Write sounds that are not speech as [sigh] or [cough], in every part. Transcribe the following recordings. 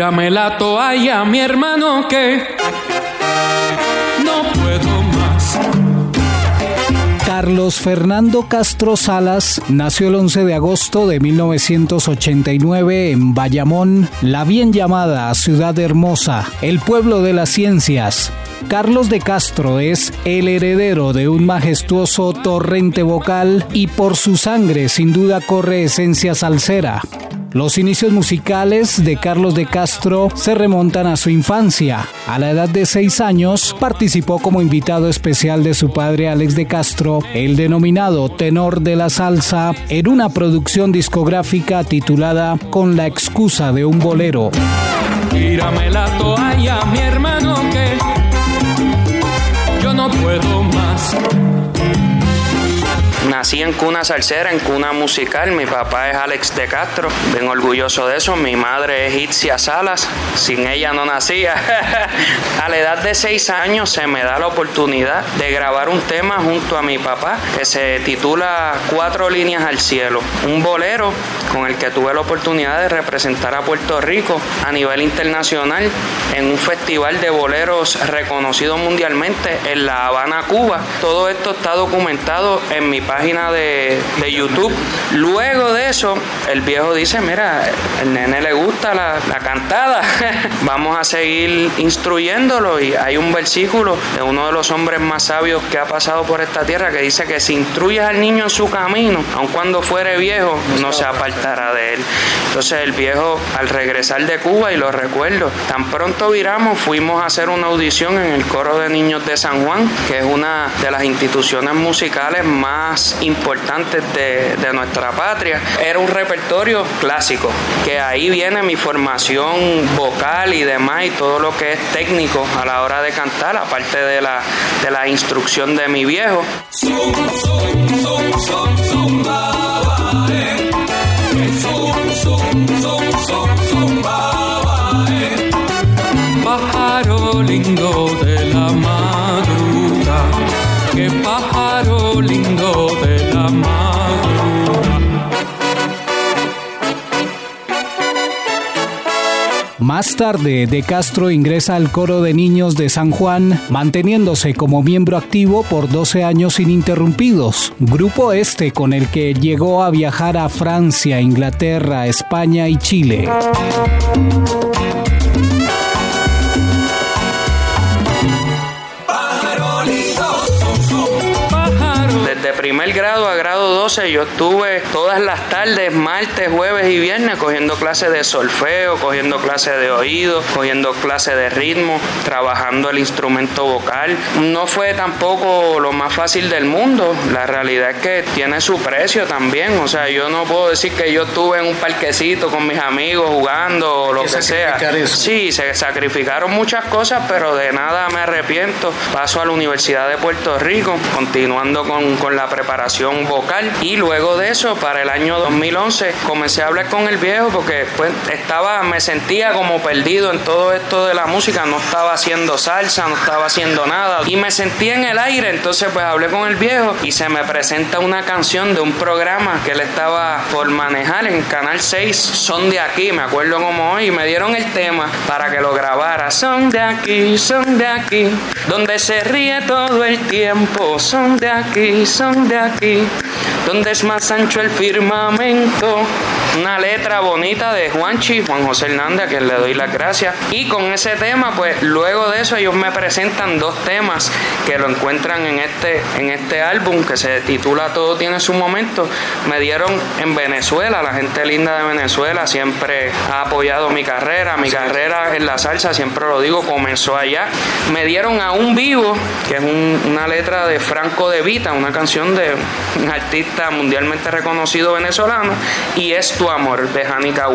Tírame la toalla, mi hermano, que no puedo más. Carlos Fernando Castro Salas nació el 11 de agosto de 1989 en Bayamón, la bien llamada Ciudad Hermosa, el pueblo de las ciencias. Carlos de Castro es el heredero de un majestuoso torrente vocal y por su sangre sin duda corre esencia salsera. Los inicios musicales de Carlos de Castro se remontan a su infancia. A la edad de seis años participó como invitado especial de su padre Alex de Castro, el denominado tenor de la salsa, en una producción discográfica titulada Con la excusa de un bolero. Tírame la toalla, mi hermano, que yo no puedo más. Nací en cuna salsera, en cuna musical. Mi papá es Alex de Castro, bien orgulloso de eso. Mi madre es Itzia Salas, sin ella no nacía. [laughs] a la edad de seis años se me da la oportunidad de grabar un tema junto a mi papá que se titula Cuatro líneas al cielo. Un bolero con el que tuve la oportunidad de representar a Puerto Rico a nivel internacional en un festival de boleros reconocido mundialmente en La Habana, Cuba. Todo esto está documentado en mi página de, de, YouTube. Luego de eso, el viejo dice, mira, el nene le gusta la, la cantada, [laughs] vamos a seguir instruyéndolo y hay un versículo de uno de los hombres más sabios que ha pasado por esta tierra que dice que si instruyes al niño en su camino, aun cuando fuere viejo, no se apartará de él. Entonces el viejo al regresar de Cuba, y lo recuerdo, tan pronto viramos, fuimos a hacer una audición en el coro de niños de San Juan, que es una de las instituciones musicales más importantes de, de, nuestra patria. Era un repertorio clásico, que ahí viene mi formación vocal y demás, y todo lo que es técnico a la hora de cantar, aparte de la, de la instrucción de mi viejo. Más tarde, De Castro ingresa al coro de niños de San Juan, manteniéndose como miembro activo por 12 años ininterrumpidos, grupo este con el que llegó a viajar a Francia, Inglaterra, España y Chile. Primer grado a grado 12 yo estuve todas las tardes, martes, jueves y viernes cogiendo clases de solfeo, cogiendo clases de oído, cogiendo clases de ritmo, trabajando el instrumento vocal. No fue tampoco lo más fácil del mundo, la realidad es que tiene su precio también, o sea, yo no puedo decir que yo estuve en un parquecito con mis amigos jugando o lo que, que sea. Eso. Sí, se sacrificaron muchas cosas, pero de nada me arrepiento. Paso a la Universidad de Puerto Rico, continuando con, con la preparación vocal. Y luego de eso para el año 2011 comencé a hablar con el viejo porque pues estaba me sentía como perdido en todo esto de la música. No estaba haciendo salsa no estaba haciendo nada. Y me sentía en el aire. Entonces pues hablé con el viejo y se me presenta una canción de un programa que él estaba por manejar en Canal 6 son de aquí me acuerdo como hoy. Y me dieron el tema para que lo grabara. Son de aquí son de aquí donde se ríe todo el tiempo. Son de aquí son de aquí, donde es más ancho el firmamento, una letra bonita de Juanchi, Juan José Hernández, a quien le doy las gracias. Y con ese tema, pues luego de eso ellos me presentan dos temas que lo encuentran en este, en este álbum que se titula Todo tiene su momento. Me dieron en Venezuela, la gente linda de Venezuela siempre ha apoyado mi carrera, mi carrera en la salsa, siempre lo digo, comenzó allá. Me dieron a un vivo, que es una letra de Franco de Vita, una canción de un artista mundialmente reconocido venezolano, y es Tu Amor de Hanika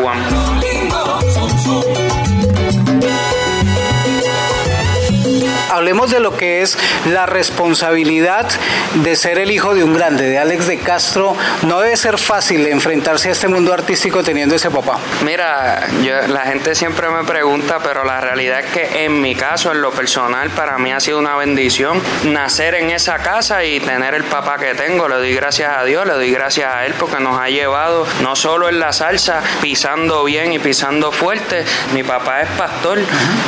hablemos de lo que es la responsabilidad de ser el hijo de un grande, de Alex de Castro. No debe ser fácil enfrentarse a este mundo artístico teniendo ese papá. Mira, la gente siempre me pregunta, pero la realidad es que en mi caso, en lo personal, para mí ha sido una bendición nacer en esa casa y tener el papá que tengo. Le doy gracias a Dios, le doy gracias a él porque nos ha llevado no solo en la salsa, pisando bien y pisando fuerte. Mi papá es pastor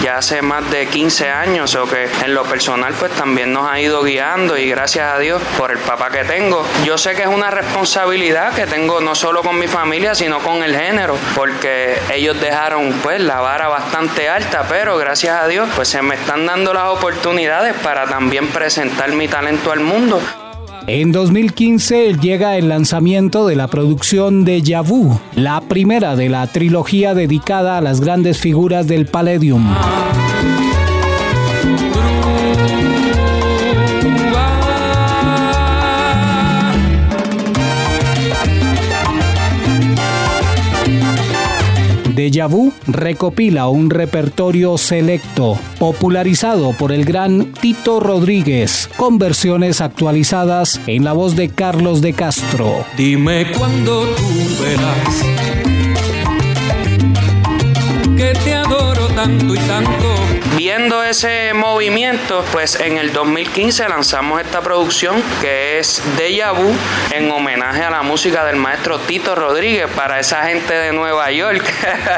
ya hace más de 15 años, o que en lo personal pues también nos ha ido guiando y gracias a Dios por el papá que tengo. Yo sé que es una responsabilidad que tengo no solo con mi familia, sino con el género, porque ellos dejaron pues la vara bastante alta, pero gracias a Dios pues se me están dando las oportunidades para también presentar mi talento al mundo. En 2015 llega el lanzamiento de la producción de Yavu, la primera de la trilogía dedicada a las grandes figuras del Palladium. Deja Vu recopila un repertorio selecto, popularizado por el gran Tito Rodríguez, con versiones actualizadas en la voz de Carlos de Castro. Dime cuándo tú verás que te adoro tanto y tanto Viendo ese movimiento, pues en el 2015 lanzamos esta producción que es Deja Vu en homenaje a la música del maestro Tito Rodríguez para esa gente de Nueva York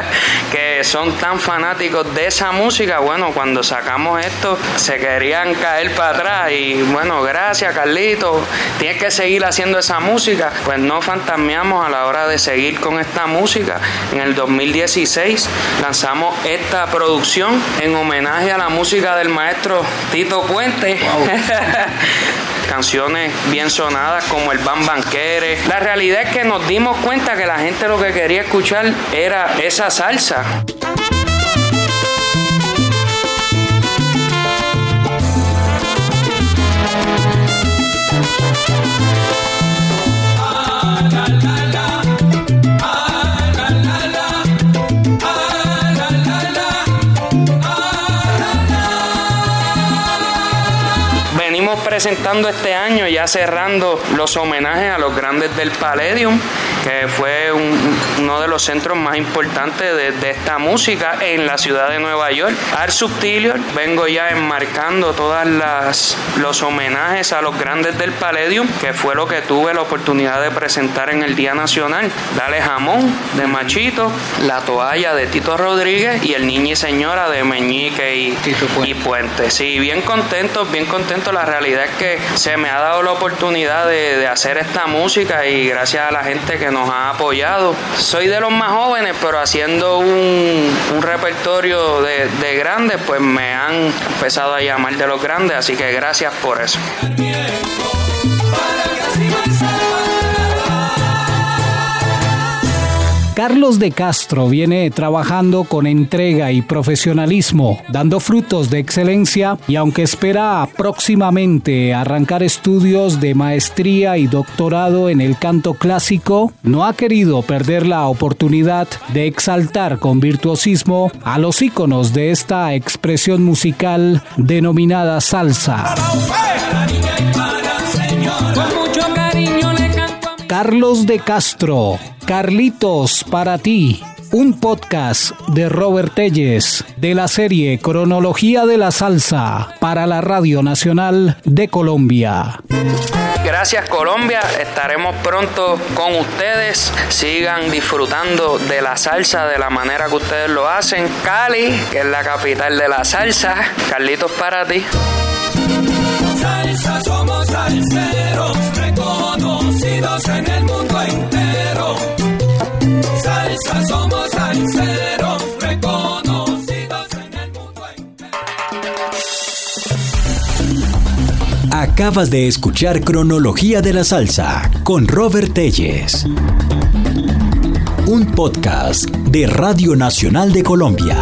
[laughs] que son tan fanáticos de esa música. Bueno, cuando sacamos esto se querían caer para atrás y bueno, gracias Carlito, tienes que seguir haciendo esa música. Pues no fantasmeamos a la hora de seguir con esta música. En el 2016 lanzamos esta producción en homenaje a la música del maestro Tito Puente. [laughs] Canciones bien sonadas como el Bam Banquere. La realidad es que nos dimos cuenta que la gente lo que quería escuchar era esa salsa. Presentando este año, ya cerrando los homenajes a los grandes del Palladium, que fue uno de los centros más importantes de, esta música en la ciudad de Nueva York. Art Subtilior, vengo ya enmarcando todas las los homenajes a los grandes del Palladium, que fue lo que tuve la oportunidad de presentar en el Día Nacional. Dale jamón de Machito, la toalla de Tito Rodríguez y el niño y señora de Meñique y, y Puente. Sí, bien contentos, bien contentos. La realidad es que se me ha dado la oportunidad de, hacer esta música y gracias a la gente que nos ha apoyado. Soy de los más jóvenes, pero haciendo un, repertorio de, de grandes, pues me han empezado a llamar de los grandes, así que gracias por eso. Carlos de Castro viene trabajando con entrega y profesionalismo, dando frutos de excelencia y aunque espera próximamente arrancar estudios de maestría y doctorado en el canto clásico, no ha querido perder la oportunidad de exaltar con virtuosismo a los íconos de esta expresión musical denominada salsa. Carlos de Castro Carlitos para ti, un podcast de Robert Telles de la serie Cronología de la Salsa para la Radio Nacional de Colombia. Gracias Colombia, estaremos pronto con ustedes. Sigan disfrutando de la salsa de la manera que ustedes lo hacen. Cali, que es la capital de la salsa. Carlitos para ti. Salsa somos salseros, reconocidos en el mundo entero. Salsa somos salseros reconocidos en el mundo entero. Acabas de escuchar Cronología de la Salsa con Robert Telles. Un podcast de Radio Nacional de Colombia.